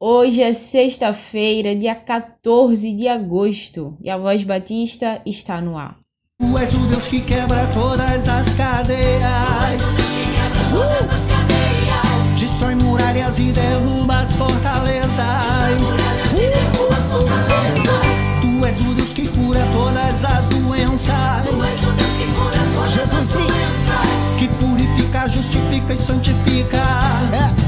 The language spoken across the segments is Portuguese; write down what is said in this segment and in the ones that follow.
Hoje é sexta-feira, dia 14 de agosto, e a Voz Batista está no ar. Tu és o Deus que quebra todas as cadeias. Uh! Destrói muralhas e derruba as fortalezas. Tu és o Deus que cura todas as doenças. Jesus, sim. Que purifica, justifica e santifica. É.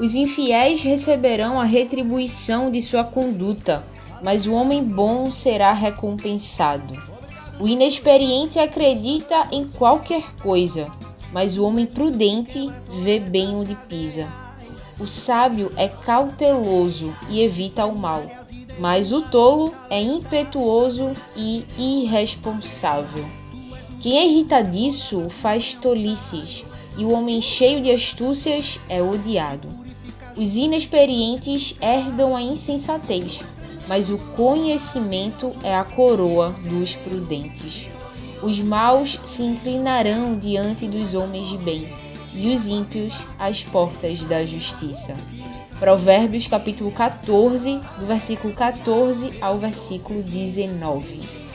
Os infiéis receberão a retribuição de sua conduta, mas o homem bom será recompensado. O inexperiente acredita em qualquer coisa, mas o homem prudente vê bem onde pisa. O sábio é cauteloso e evita o mal, mas o tolo é impetuoso e irresponsável. Quem é irritadiço faz tolices, e o homem cheio de astúcias é odiado. Os inexperientes herdam a insensatez, mas o conhecimento é a coroa dos prudentes. Os maus se inclinarão diante dos homens de bem, e os ímpios às portas da justiça. Provérbios capítulo 14, do versículo 14 ao versículo 19.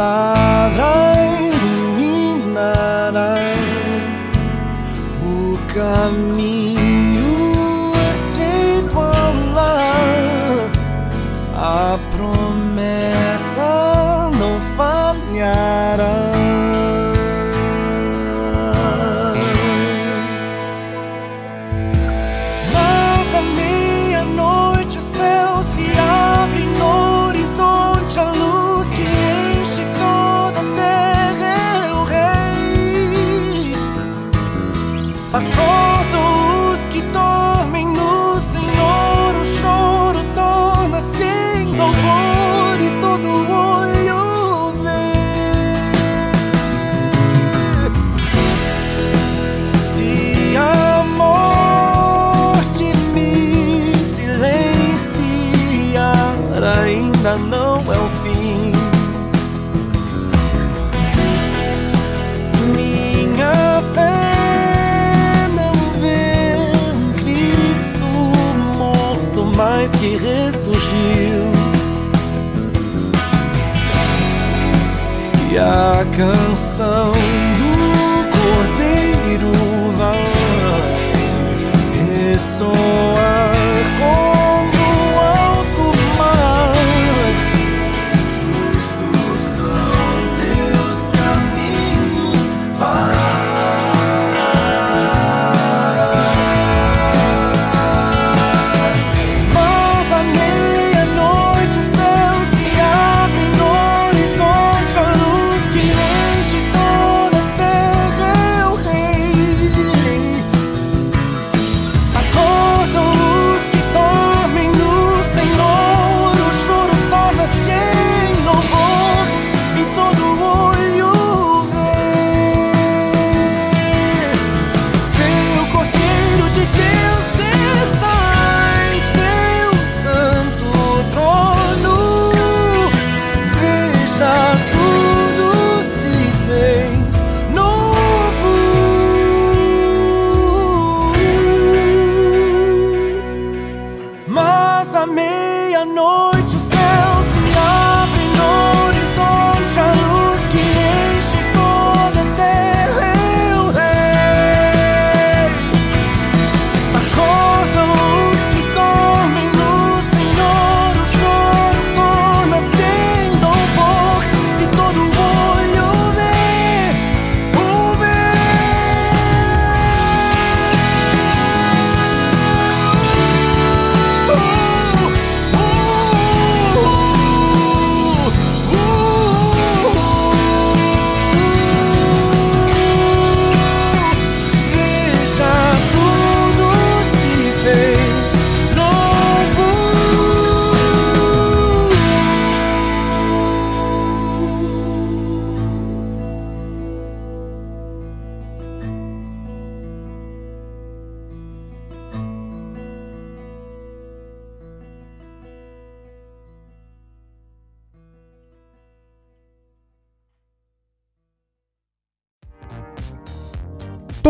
Palavra iluminará o caminho estreito ao lar. A promessa não falhará. ainda não é o fim. Minha fé não vê um Cristo morto, mas que ressurgiu. E a canção do Cordeiro vai ressoar com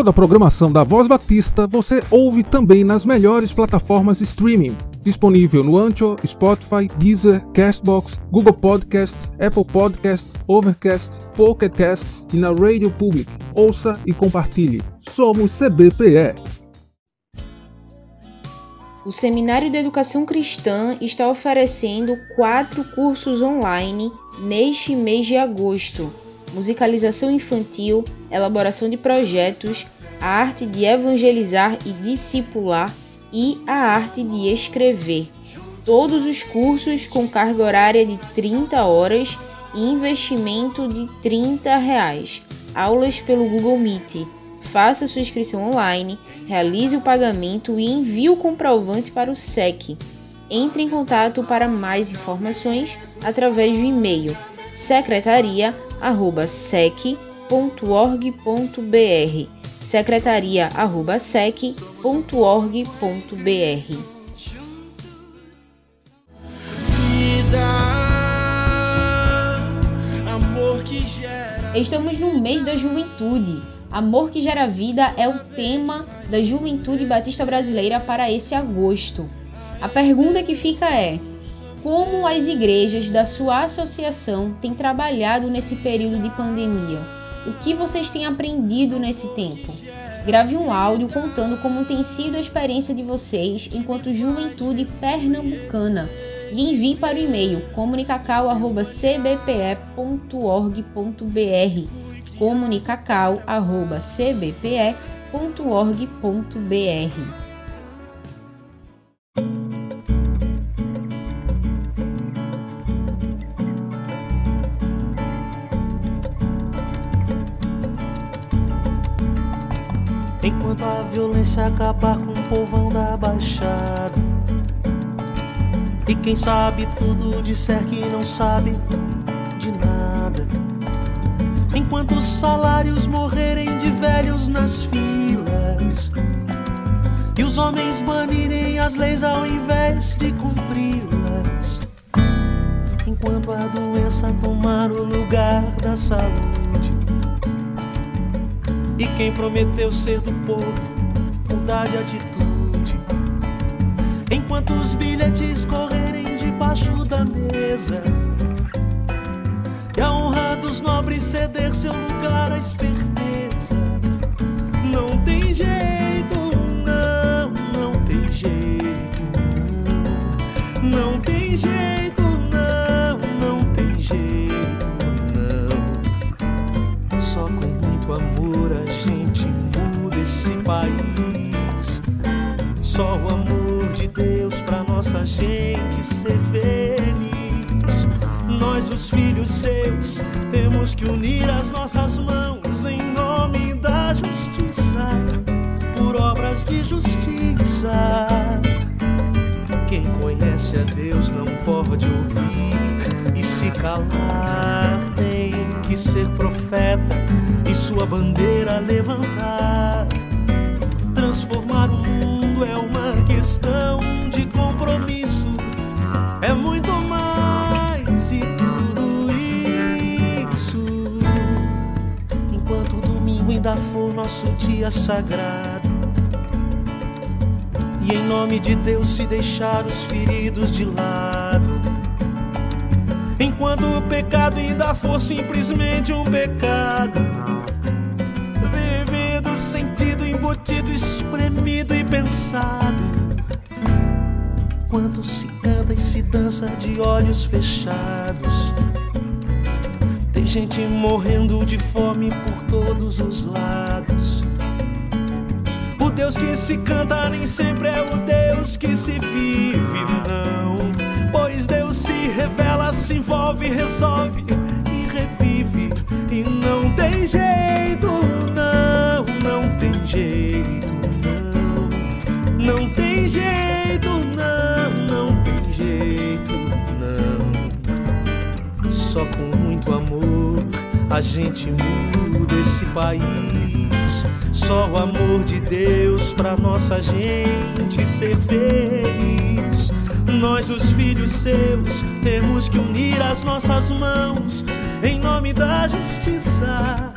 Toda a programação da Voz Batista você ouve também nas melhores plataformas streaming. Disponível no Ancho, Spotify, Deezer, Castbox, Google Podcast, Apple Podcast, Overcast, Pocket Cast e na Radio Public. Ouça e compartilhe. Somos CBPE. O Seminário de Educação Cristã está oferecendo quatro cursos online neste mês de agosto musicalização infantil, elaboração de projetos, a arte de evangelizar e discipular e a arte de escrever. Todos os cursos com carga horária de 30 horas e investimento de 30 reais. Aulas pelo Google Meet. Faça sua inscrição online, realize o pagamento e envie o comprovante para o SEC. Entre em contato para mais informações através do e-mail secretaria@sec.org.br secretaria@sec.org.br Estamos no mês da juventude. Amor que gera vida é o tema da Juventude Batista Brasileira para esse agosto. A pergunta que fica é: como as igrejas da sua associação têm trabalhado nesse período de pandemia. O que vocês têm aprendido nesse tempo? Grave um áudio contando como tem sido a experiência de vocês enquanto juventude pernambucana e envie para o e-mail comunicacau.cbpe.org.br comunicacau.cbpe.org.br violência acabar com o povão da baixada. E quem sabe tudo disser que não sabe de nada. Enquanto os salários morrerem de velhos nas filas. E os homens banirem as leis ao invés de cumpri-las. Enquanto a doença tomar o lugar da saúde e quem prometeu ser do povo, mudar de atitude. Enquanto os bilhetes correrem debaixo da mesa, e a honra dos nobres ceder seu lugar à esperteza. Não tem jeito, não, não tem jeito, não, não tem jeito. Só com muito amor a gente muda esse país. Só o amor de Deus pra nossa gente ser feliz. Nós, os filhos seus, temos que unir as nossas mãos em nome da justiça, por obras de justiça. Quem conhece a Deus não pode ouvir e se calar. Tem que ser profeta e sua bandeira levantar. Transformar o mundo é uma questão de compromisso. É muito mais e tudo isso. Enquanto o domingo ainda for nosso dia sagrado. E em nome de Deus se deixar os feridos de lado. Enquanto o pecado ainda for simplesmente um pecado. Vivido, sentido, embutido, espremido e pensado. Quanto se anda e se dança de olhos fechados. Tem gente morrendo de fome por todos os lados. O Deus que se canta nem sempre é o Deus que se vive, não. Pois Deus se revela, se envolve, resolve a gente muda esse país. Só o amor de Deus pra nossa gente ser feliz. Nós, os filhos seus, temos que unir as nossas mãos em nome da justiça,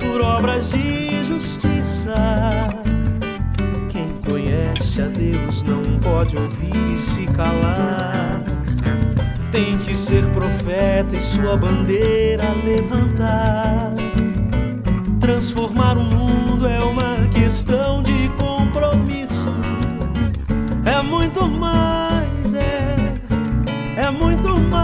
por obras de justiça. Quem conhece a Deus não pode ouvir e se calar. Tem que ser profeta e sua bandeira levantar. Transformar o mundo é uma questão de compromisso. É muito mais, é, é muito mais,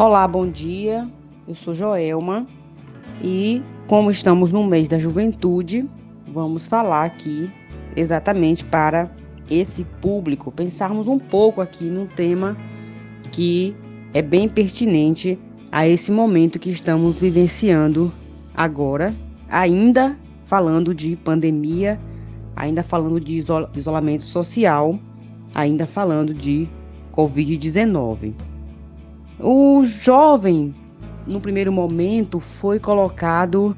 Olá, bom dia. Eu sou Joelma e, como estamos no mês da juventude, vamos falar aqui exatamente para esse público, pensarmos um pouco aqui num tema que é bem pertinente a esse momento que estamos vivenciando agora, ainda falando de pandemia, ainda falando de isola- isolamento social, ainda falando de Covid-19. O jovem, no primeiro momento, foi colocado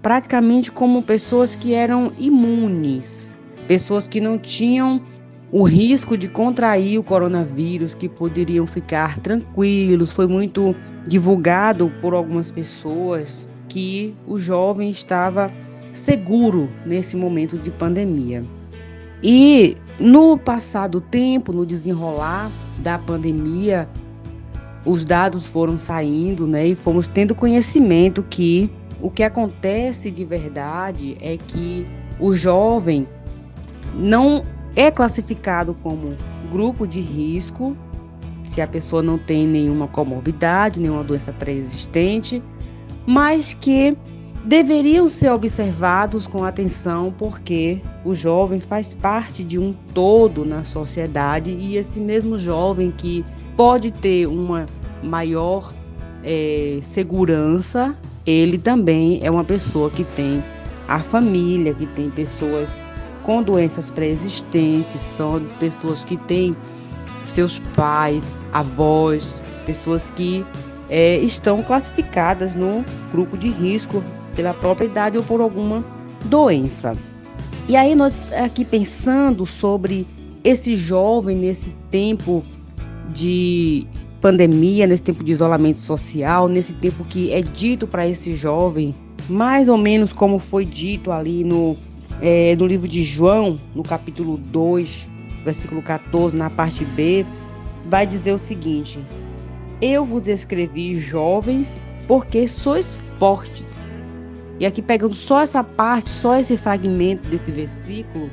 praticamente como pessoas que eram imunes, pessoas que não tinham o risco de contrair o coronavírus, que poderiam ficar tranquilos. Foi muito divulgado por algumas pessoas que o jovem estava seguro nesse momento de pandemia. E no passar do tempo, no desenrolar da pandemia, os dados foram saindo, né, e fomos tendo conhecimento que o que acontece de verdade é que o jovem não é classificado como grupo de risco se a pessoa não tem nenhuma comorbidade, nenhuma doença pré-existente, mas que deveriam ser observados com atenção porque o jovem faz parte de um todo na sociedade e esse mesmo jovem que pode ter uma maior é, segurança, ele também é uma pessoa que tem a família, que tem pessoas com doenças pré-existentes, são pessoas que têm seus pais, avós, pessoas que é, estão classificadas no grupo de risco pela própria idade ou por alguma doença. E aí nós aqui pensando sobre esse jovem nesse tempo de pandemia, nesse tempo de isolamento social, nesse tempo que é dito para esse jovem, mais ou menos como foi dito ali no, é, no livro de João, no capítulo 2, versículo 14, na parte B, vai dizer o seguinte: Eu vos escrevi, jovens, porque sois fortes. E aqui pegando só essa parte, só esse fragmento desse versículo,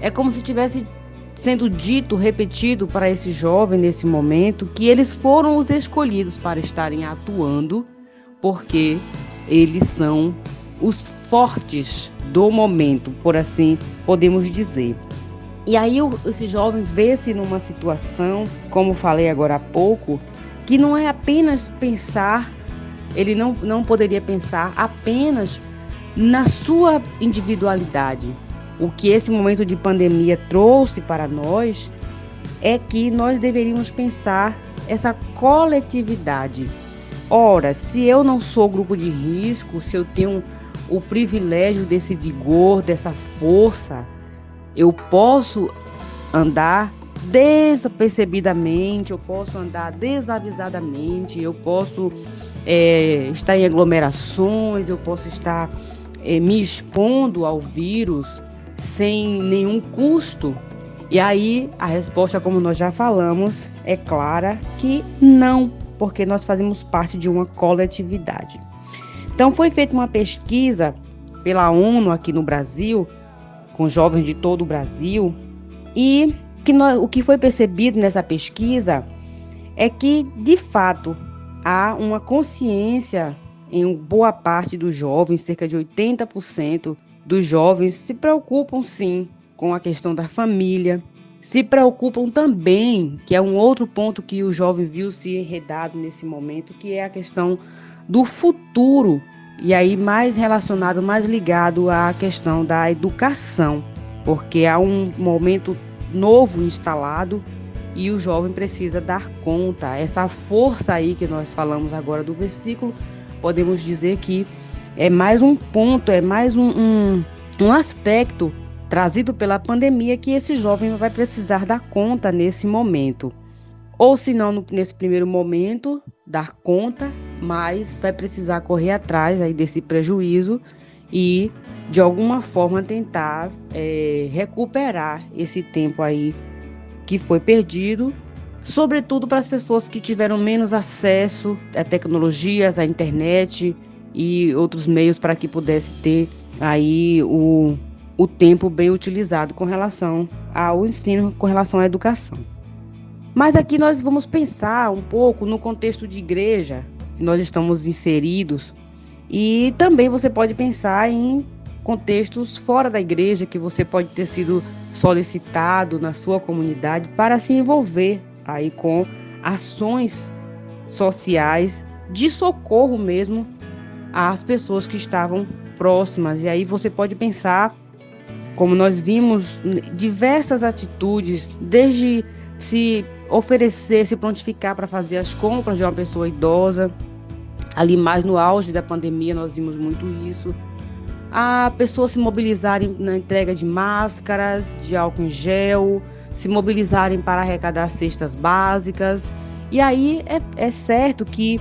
é como se tivesse sendo dito, repetido para esse jovem nesse momento, que eles foram os escolhidos para estarem atuando, porque eles são os fortes do momento, por assim podemos dizer. E aí esse jovem vê-se numa situação, como falei agora há pouco, que não é apenas pensar, ele não, não poderia pensar apenas na sua individualidade. O que esse momento de pandemia trouxe para nós é que nós deveríamos pensar essa coletividade. Ora, se eu não sou grupo de risco, se eu tenho o privilégio desse vigor, dessa força, eu posso andar desapercebidamente, eu posso andar desavisadamente, eu posso é, estar em aglomerações, eu posso estar é, me expondo ao vírus sem nenhum custo. E aí a resposta, como nós já falamos, é clara que não, porque nós fazemos parte de uma coletividade. Então foi feita uma pesquisa pela ONU aqui no Brasil com jovens de todo o Brasil. E que nós, o que foi percebido nessa pesquisa é que, de fato, há uma consciência em boa parte dos jovens, cerca de 80% dos jovens se preocupam sim com a questão da família, se preocupam também, que é um outro ponto que o jovem viu se enredado nesse momento, que é a questão do futuro e aí mais relacionado, mais ligado à questão da educação, porque há um momento novo instalado e o jovem precisa dar conta. Essa força aí que nós falamos agora do versículo, podemos dizer que é mais um ponto, é mais um, um, um aspecto trazido pela pandemia que esse jovem vai precisar dar conta nesse momento. Ou se não, nesse primeiro momento, dar conta mas vai precisar correr atrás aí desse prejuízo e de alguma forma tentar é, recuperar esse tempo aí que foi perdido, sobretudo para as pessoas que tiveram menos acesso a tecnologias, à internet e outros meios para que pudesse ter aí o, o tempo bem utilizado com relação ao ensino, com relação à educação. Mas aqui nós vamos pensar um pouco no contexto de igreja, nós estamos inseridos. E também você pode pensar em contextos fora da igreja que você pode ter sido solicitado na sua comunidade para se envolver aí com ações sociais de socorro mesmo às pessoas que estavam próximas. E aí você pode pensar, como nós vimos, diversas atitudes, desde se oferecer, se prontificar para fazer as compras de uma pessoa idosa, ali mais no auge da pandemia nós vimos muito isso. A pessoas se mobilizarem na entrega de máscaras, de álcool em gel, se mobilizarem para arrecadar cestas básicas. E aí é, é certo que,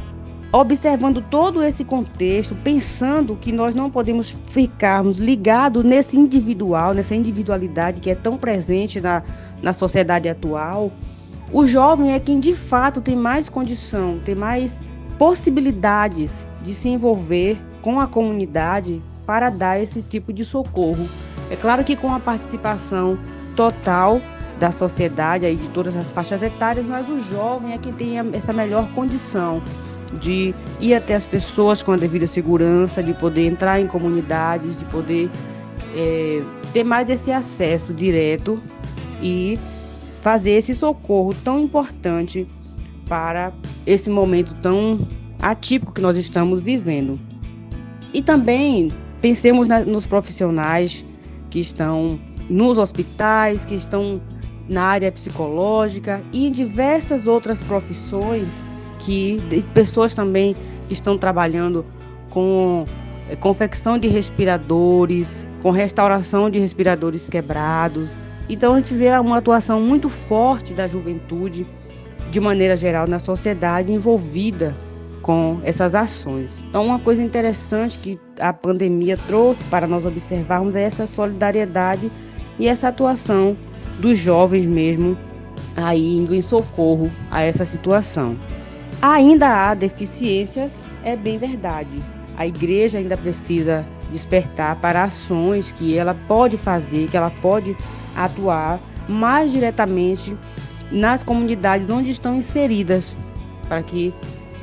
observando todo esse contexto, pensando que nós não podemos ficarmos ligados nesse individual, nessa individualidade que é tão presente na, na sociedade atual, o jovem é quem de fato tem mais condição, tem mais possibilidades de se envolver com a comunidade para dar esse tipo de socorro. É claro que com a participação total da sociedade aí de todas as faixas etárias, mas o jovem é quem tem essa melhor condição. de ir até as pessoas com a devida segurança, de poder entrar em comunidades, de poder é, ter mais esse acesso direto e fazer esse socorro tão importante para esse momento tão atípico que nós estamos vivendo. E também pensemos na, nos profissionais que estão nos hospitais, que estão na área psicológica e em diversas outras profissões que pessoas também que estão trabalhando com é, confecção de respiradores, com restauração de respiradores quebrados. Então a gente vê uma atuação muito forte da juventude, de maneira geral, na sociedade envolvida com essas ações. Então, uma coisa interessante que a pandemia trouxe para nós observarmos é essa solidariedade e essa atuação dos jovens mesmo aí indo em socorro a essa situação. Ainda há deficiências, é bem verdade. A igreja ainda precisa despertar para ações que ela pode fazer, que ela pode atuar mais diretamente nas comunidades onde estão inseridas, para que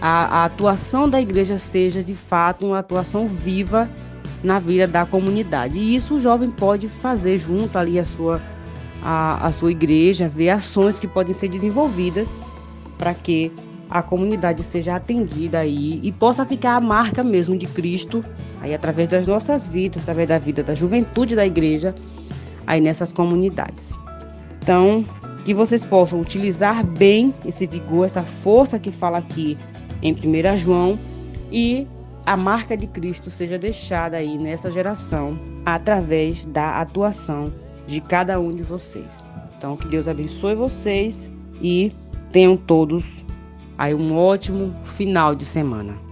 a, a, atuação da igreja seja de fato uma atuação viva na vida da comunidade. E isso o jovem pode fazer junto ali à sua, a, a sua igreja, ver ações que podem ser desenvolvidas para que a comunidade seja atendida aí e possa ficar a marca mesmo de Cristo aí através das nossas vidas, através da vida da juventude da igreja aí nessas comunidades. Então, que vocês possam utilizar bem esse vigor, essa força que fala aqui em 1 João e a marca de Cristo seja deixada aí nessa geração através da atuação de cada um de vocês. Então, que Deus abençoe vocês e tenham todos Aí um ótimo final de semana.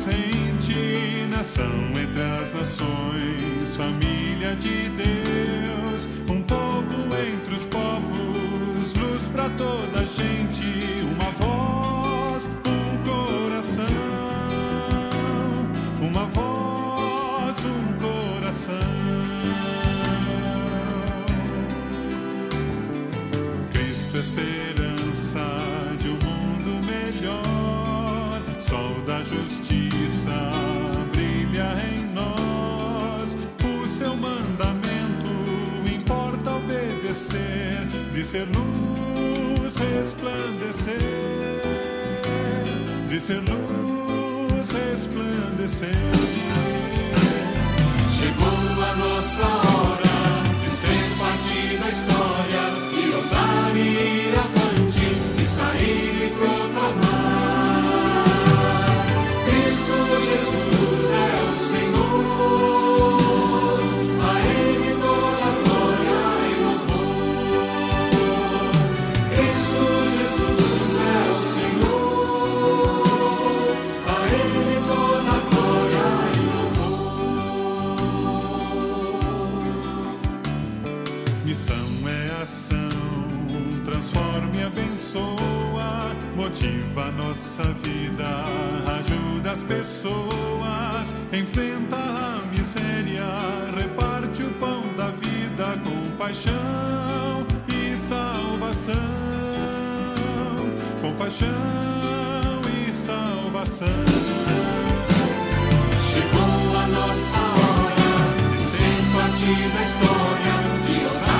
Presente, nação entre as nações, família de Deus, um povo entre os povos luz para toda gente, uma voz, um coração, uma voz, um coração. Cristo esperança de um mundo melhor, sol da justiça ser luz resplandecer, de ser luz resplandecer. Chegou a nossa hora de ser parte da história, de ousar e motiva nossa vida, ajuda as pessoas, enfrenta a miséria, reparte o pão da vida com paixão e salvação. Com paixão e salvação. Chegou a nossa hora de ser parte da história, de ousar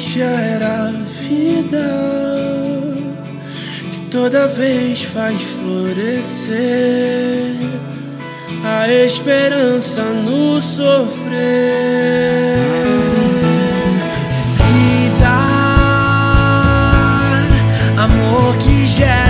que gera vida, que toda vez faz florescer a esperança no sofrer. Vida, amor que gera